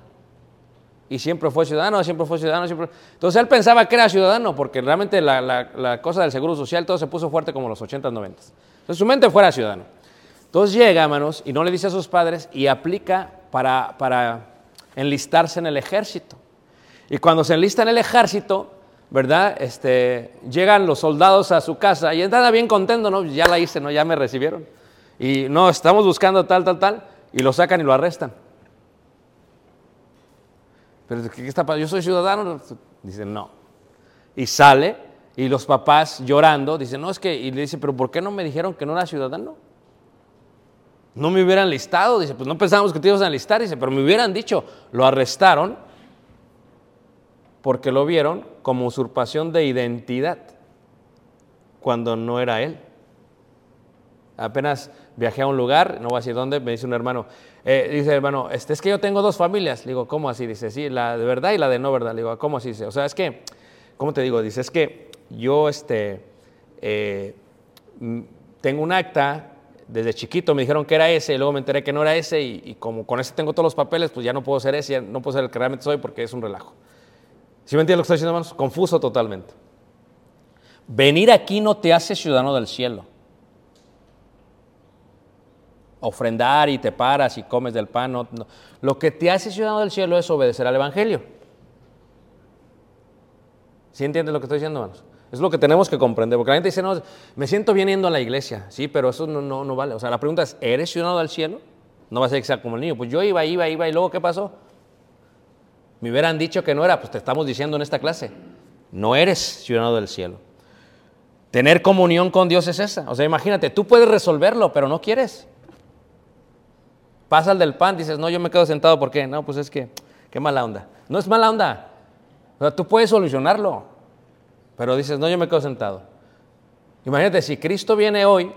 Y siempre fue ciudadano, siempre fue ciudadano, siempre... Entonces él pensaba que era ciudadano, porque realmente la, la- la cosa del seguro social, todo se puso fuerte como los 80, 90. Entonces su mente fuera ciudadano. Entonces llega, hermanos, y no le dice a sus padres, y aplica para, para enlistarse en el ejército. Y cuando se enlista en el ejército, ¿verdad? Este, llegan los soldados a su casa y entra bien contento, ¿no? Ya la hice, ¿no? Ya me recibieron. Y no, estamos buscando tal, tal, tal, y lo sacan y lo arrestan. Pero ¿qué está pasando? Yo soy ciudadano. Dicen, no. Y sale, y los papás llorando, dicen, no, es que, y le dice, pero ¿por qué no me dijeron que no era ciudadano? No me hubieran listado, dice, pues no pensábamos que te ibas a enlistar, dice, pero me hubieran dicho, lo arrestaron porque lo vieron como usurpación de identidad, cuando no era él. Apenas viajé a un lugar, no voy a decir dónde, me dice un hermano, eh, dice hermano, este, es que yo tengo dos familias. Le digo, ¿cómo así? Dice, sí, la de verdad y la de no verdad. Le digo, ¿cómo así? Dice, o sea, es que, ¿cómo te digo? Dice, es que yo este, eh, mm, tengo un acta, desde chiquito me dijeron que era ese y luego me enteré que no era ese y, y como con ese tengo todos los papeles, pues ya no puedo ser ese, ya no puedo ser el que realmente soy porque es un relajo. ¿Sí me entiendes lo que estoy diciendo, hermanos? Confuso totalmente. Venir aquí no te hace ciudadano del cielo. Ofrendar y te paras y comes del pan. no- no. Lo que te hace ciudadano del cielo es obedecer al Evangelio. ¿Sí entiendes lo que estoy diciendo, hermanos? Es lo que tenemos que comprender. Porque la gente dice, no, me siento bien yendo a la iglesia. Sí, pero eso no, no, no vale. O sea, la pregunta es, ¿eres ciudadano del cielo? No va a ser que sea como el niño. Pues yo iba, iba, iba y luego, ¿qué pasó? Me hubieran dicho que no era, pues te estamos diciendo en esta clase, no eres ciudadano del cielo. Tener comunión con Dios es esa. O sea, imagínate, tú puedes resolverlo, pero no quieres. Pasa el del pan, dices, no, yo me quedo sentado, ¿por qué? No, pues es que, qué mala onda. No es mala onda. O sea, tú puedes solucionarlo, pero dices, no, yo me quedo sentado. Imagínate, si Cristo viene hoy,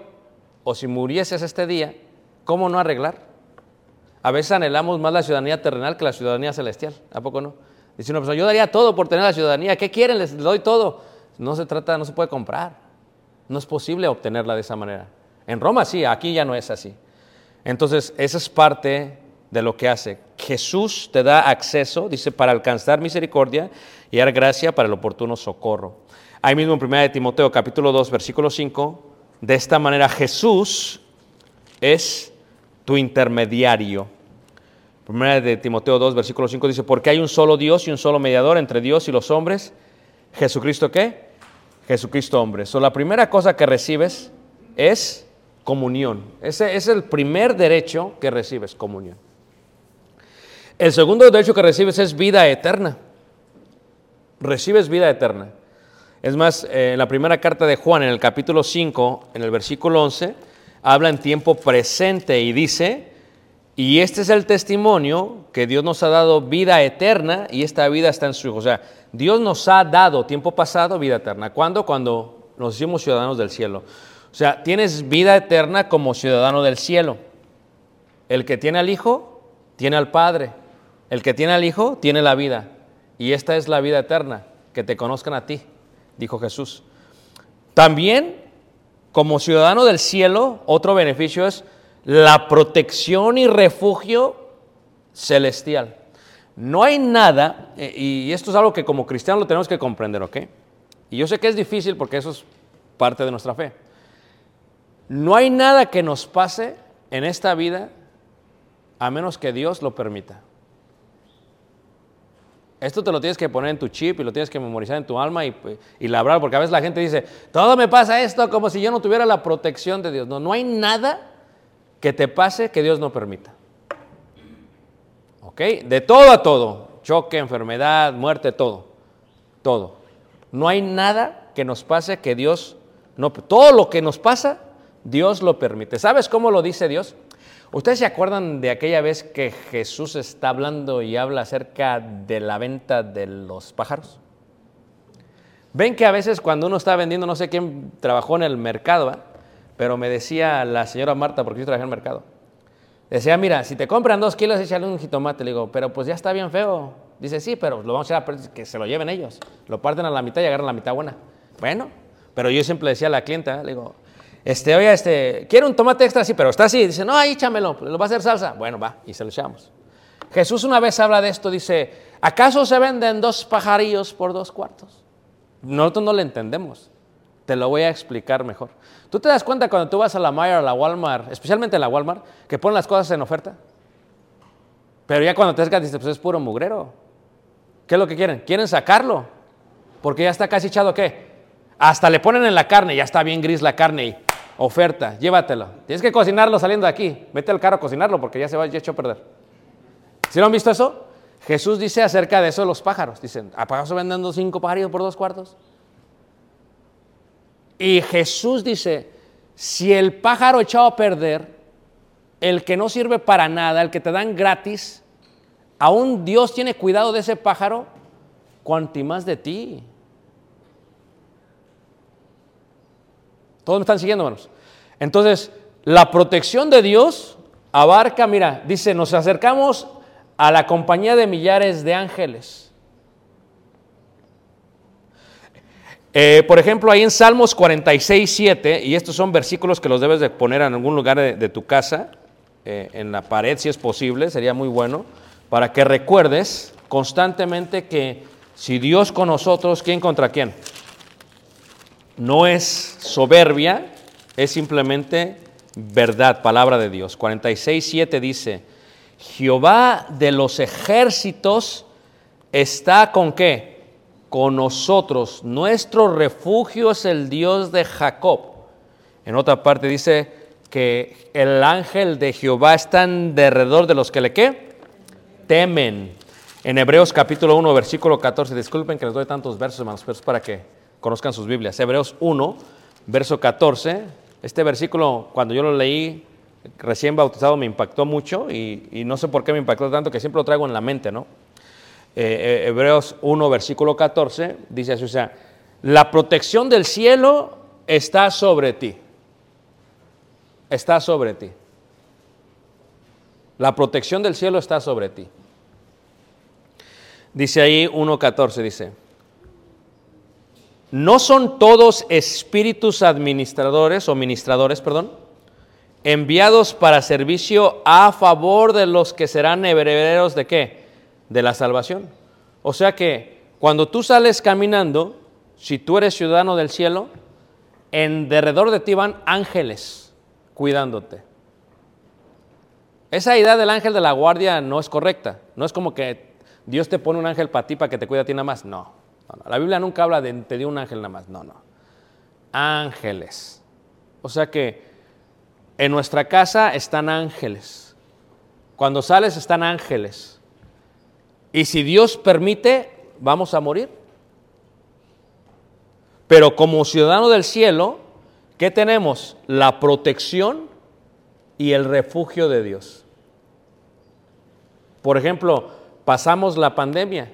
o si murieses este día, ¿cómo no arreglar? A veces anhelamos más la ciudadanía terrenal que la ciudadanía celestial. ¿A poco no? Dice una persona, yo daría todo por tener la ciudadanía. ¿Qué quieren? Les doy todo. No se trata, no se puede comprar. No es posible obtenerla de esa manera. En Roma sí, aquí ya no es así. Entonces, esa es parte de lo que hace. Jesús te da acceso, dice, para alcanzar misericordia y dar gracia para el oportuno socorro. Ahí mismo en 1 de Timoteo capítulo 2, versículo 5, de esta manera Jesús es tu intermediario. 1 de Timoteo 2, versículo 5 dice, porque hay un solo Dios y un solo mediador entre Dios y los hombres. ¿Jesucristo qué? Jesucristo hombre. So, la primera cosa que recibes es comunión. Ese es el primer derecho que recibes, comunión. El segundo derecho que recibes es vida eterna. Recibes vida eterna. Es más, eh, en la primera carta de Juan, en el capítulo 5, en el versículo 11, habla en tiempo presente y dice, y este es el testimonio que Dios nos ha dado vida eterna y esta vida está en su Hijo. O sea, Dios nos ha dado tiempo pasado vida eterna. ¿Cuándo? Cuando nos hicimos ciudadanos del cielo. O sea, tienes vida eterna como ciudadano del cielo. El que tiene al Hijo, tiene al Padre. El que tiene al Hijo, tiene la vida. Y esta es la vida eterna, que te conozcan a ti, dijo Jesús. También, como ciudadano del cielo, otro beneficio es la protección y refugio celestial. No hay nada, eh, y esto es algo que como cristianos lo tenemos que comprender, ¿ok? Y yo sé que es difícil porque eso es parte de nuestra fe. No hay nada que nos pase en esta vida a menos que Dios lo permita. Esto te lo tienes que poner en tu chip y lo tienes que memorizar en tu alma y, y, labrar, porque a veces la gente dice, todo me pasa esto como si yo no tuviera la protección de Dios. No, no hay nada que te pase que Dios no permita. ¿Ok? De todo a todo, choque, enfermedad, muerte, todo. Todo. No hay nada que nos pase que Dios no... Todo lo que nos pasa, Dios lo permite. ¿Sabes cómo lo dice Dios? ¿Ustedes se acuerdan de aquella vez que Jesús está hablando y habla acerca de la venta de los pájaros? Ven que a veces cuando uno está vendiendo, no sé quién trabajó en el mercado, pero me decía la señora Marta, porque yo trabajé en el mercado, decía, mira, si te compran dos kilos, échale un jitomate. Le digo, pero pues ya está bien feo. Dice, sí, pero lo vamos a echar a que se lo lleven ellos. Lo parten a la mitad y agarran la mitad buena. Bueno, pero yo siempre decía a la clienta, le digo, este, oye, este, quiero un tomate extra, sí, pero está así. Dice, no, ahí échamelo, lo va a hacer salsa. Bueno, va, y se lo echamos. Jesús una vez habla de esto, dice, ¿acaso se venden dos pajarillos por dos cuartos? Nosotros no lo entendemos. Te lo voy a explicar mejor. ¿Tú te das cuenta cuando tú vas a la Meijer, a la Walmart, especialmente en la Walmart, que ponen las cosas en oferta? Pero ya cuando te acercas dices, pues es puro mugrero. ¿Qué es lo que quieren? Quieren sacarlo. Porque ya está casi echado, ¿qué? Hasta le ponen en la carne, ya está bien gris la carne y oferta, llévatelo. Tienes que cocinarlo saliendo de aquí. Vete al carro a cocinarlo porque ya se va ya hecho a perder. ¿Sí lo han visto eso? Jesús dice acerca de eso de los pájaros. Dicen, ¿acaso vendiendo cinco pajarillos por dos cuartos? Y Jesús dice, si el pájaro echado a perder, el que no sirve para nada, el que te dan gratis, aún Dios tiene cuidado de ese pájaro, cuanti más de ti. Todos me están siguiendo, hermanos. Entonces, la protección de Dios abarca, mira, dice, nos acercamos a la compañía de millares de ángeles. Eh, por ejemplo, ahí en Salmos 46, 7, y estos son versículos que los debes de poner en algún lugar de, tu casa, eh, en la pared si es posible, sería muy bueno, para que recuerdes constantemente que si Dios con nosotros, ¿quién contra quién? No es soberbia, es simplemente verdad, palabra de Dios. 46, 7 dice, Jehová de los ejércitos está con qué? Con nosotros. Nuestro refugio es el Dios de Jacob. En otra parte dice que el ángel de Jehová está en derredor de los que le qué? Temen. En Hebreos capítulo 1, versículo 14, disculpen que les doy tantos versos, hermanos, pero es para que conozcan sus Biblias. Hebreos 1, verso 14. Este versículo, cuando yo lo leí recién bautizado, me impactó mucho y, no sé por qué me impactó tanto, que siempre lo traigo en la mente, ¿no? Eh, eh, Hebreos 1, versículo 14, dice así, o sea, la protección del cielo está sobre ti. Está sobre ti. La protección del cielo está sobre ti. Dice ahí 1.14, dice, no son todos espíritus administradores o ministradores, perdón. enviados para servicio a favor de los que serán herederos de qué? De la salvación. O sea que cuando tú sales caminando, si tú eres ciudadano del cielo, en derredor de ti van ángeles cuidándote. Esa idea del ángel de la guardia no es correcta. No es como que Dios te pone un ángel para ti para que te cuide a ti nada más. No, La Biblia nunca habla de te dio un ángel nada más. No, no. Ángeles. O sea que en nuestra casa están ángeles. Cuando sales están ángeles. Y si Dios permite, vamos a morir. Pero como ciudadano del cielo, ¿qué tenemos? La protección y el refugio de Dios. Por ejemplo, pasamos la pandemia.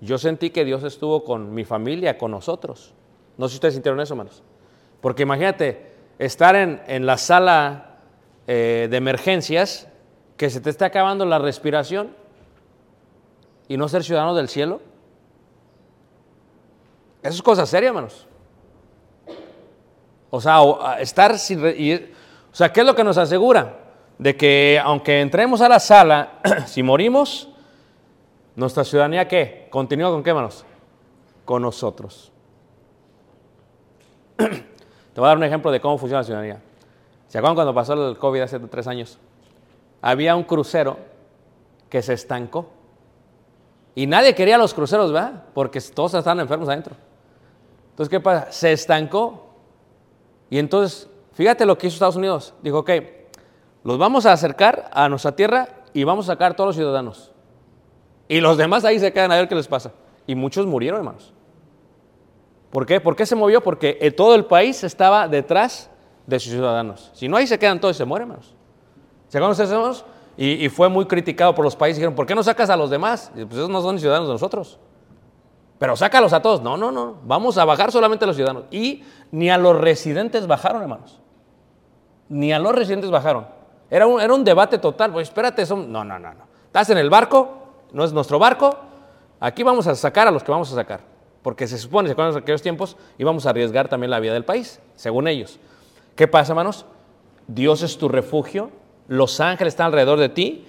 Yo sentí que Dios estuvo con mi familia, con nosotros. No sé si ustedes sintieron eso, hermanos. Porque imagínate, estar en, en la sala eh, de emergencias, que se te está acabando la respiración y no ser ciudadano del cielo. Eso es cosa seria, hermanos. O sea, estar sin... o sea, ¿qué es lo que nos asegura? De que aunque entremos a la sala, [clears throat] si morimos, nuestra ciudadanía, ¿qué? Continúa con qué, hermanos? Con nosotros. [clears throat] Te voy a dar un ejemplo de cómo funciona la ciudadanía. ¿Se acuerdan cuando pasó el COVID hace tres años? Había un crucero que se estancó. Y nadie quería los cruceros, ¿verdad? Porque todos estaban enfermos adentro. Entonces, ¿qué pasa? Se estancó. Y entonces, fíjate lo que hizo Estados Unidos. Dijo, ok, los vamos a acercar a nuestra tierra y vamos a sacar a todos los ciudadanos. Y los demás ahí se quedan a ver qué les pasa. Y muchos murieron, hermanos. ¿Por qué? ¿Por qué se movió? Porque eh, todo el país estaba detrás de sus ciudadanos. Si no, ahí se quedan todos y se mueren, hermanos. ¿Se acuerdan ustedes, hermanos? Y, y fue muy criticado por los países. Dijeron, ¿por qué no sacas a los demás? Y, pues esos no son ciudadanos de nosotros. Pero sácalos a todos. No, no, no. Vamos a bajar solamente a los ciudadanos. Y ni a los residentes bajaron, hermanos. Ni a los residentes bajaron. Era un, era un debate total. Pues espérate, son... no, no, no, no. Estás en el barco, no es nuestro barco. Aquí vamos a sacar a los que vamos a sacar. Porque se supone, se acuerdan aquellos tiempos, íbamos a arriesgar también la vida del país, según ellos. ¿Qué pasa, hermanos? Dios es tu refugio, los ángeles están alrededor de ti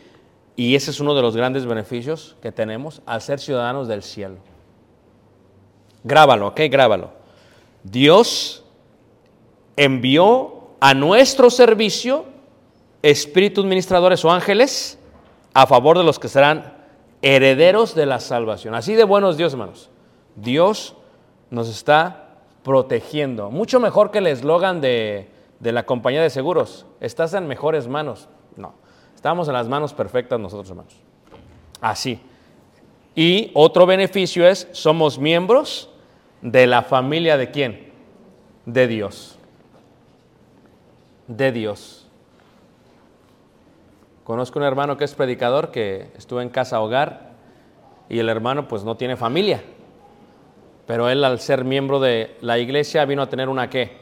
y ese es uno de los grandes beneficios que tenemos al ser ciudadanos del cielo. Grábalo, ¿ok? Grábalo. Dios envió a nuestro servicio espíritus ministradores o ángeles a favor de los que serán herederos de la salvación. Así de buenos Dios, hermanos. Dios nos está protegiendo. Mucho mejor que el eslogan de, de la compañía de seguros. Estás en mejores manos. No, estamos en las manos perfectas nosotros, hermanos. Así. Y otro beneficio es, somos miembros de la familia de quién? De Dios. De Dios. Conozco un hermano que es predicador que estuvo en casa hogar y el hermano pues no tiene familia. Pero él al ser miembro de la iglesia vino a tener una qué?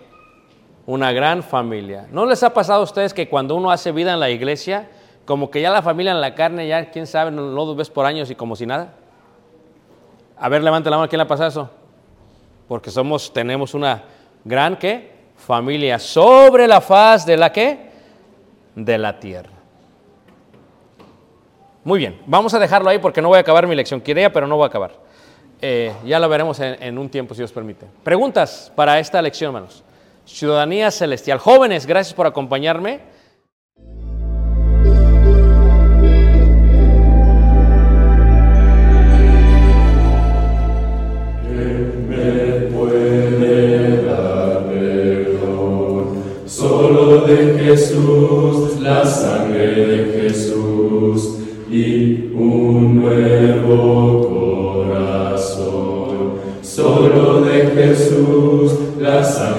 Una gran familia. ¿No les ha pasado a ustedes que cuando uno hace vida en la iglesia, como que ya la familia en la carne, ya quién sabe, no lo ves por años y como si nada? A ver, levante la mano, ¿quién le ha pasado eso? Porque somos, tenemos una gran qué? Familia sobre la faz de la qué? De la tierra. Muy bien, vamos a dejarlo ahí porque no voy a acabar mi lección. Quería, pero no voy a acabar. Eh, ya lo veremos en, en un tiempo, si Dios permite. Preguntas para esta lección, hermanos. Ciudadanía celestial. Jóvenes, gracias por acompañarme. Solo de Jesús, la sangre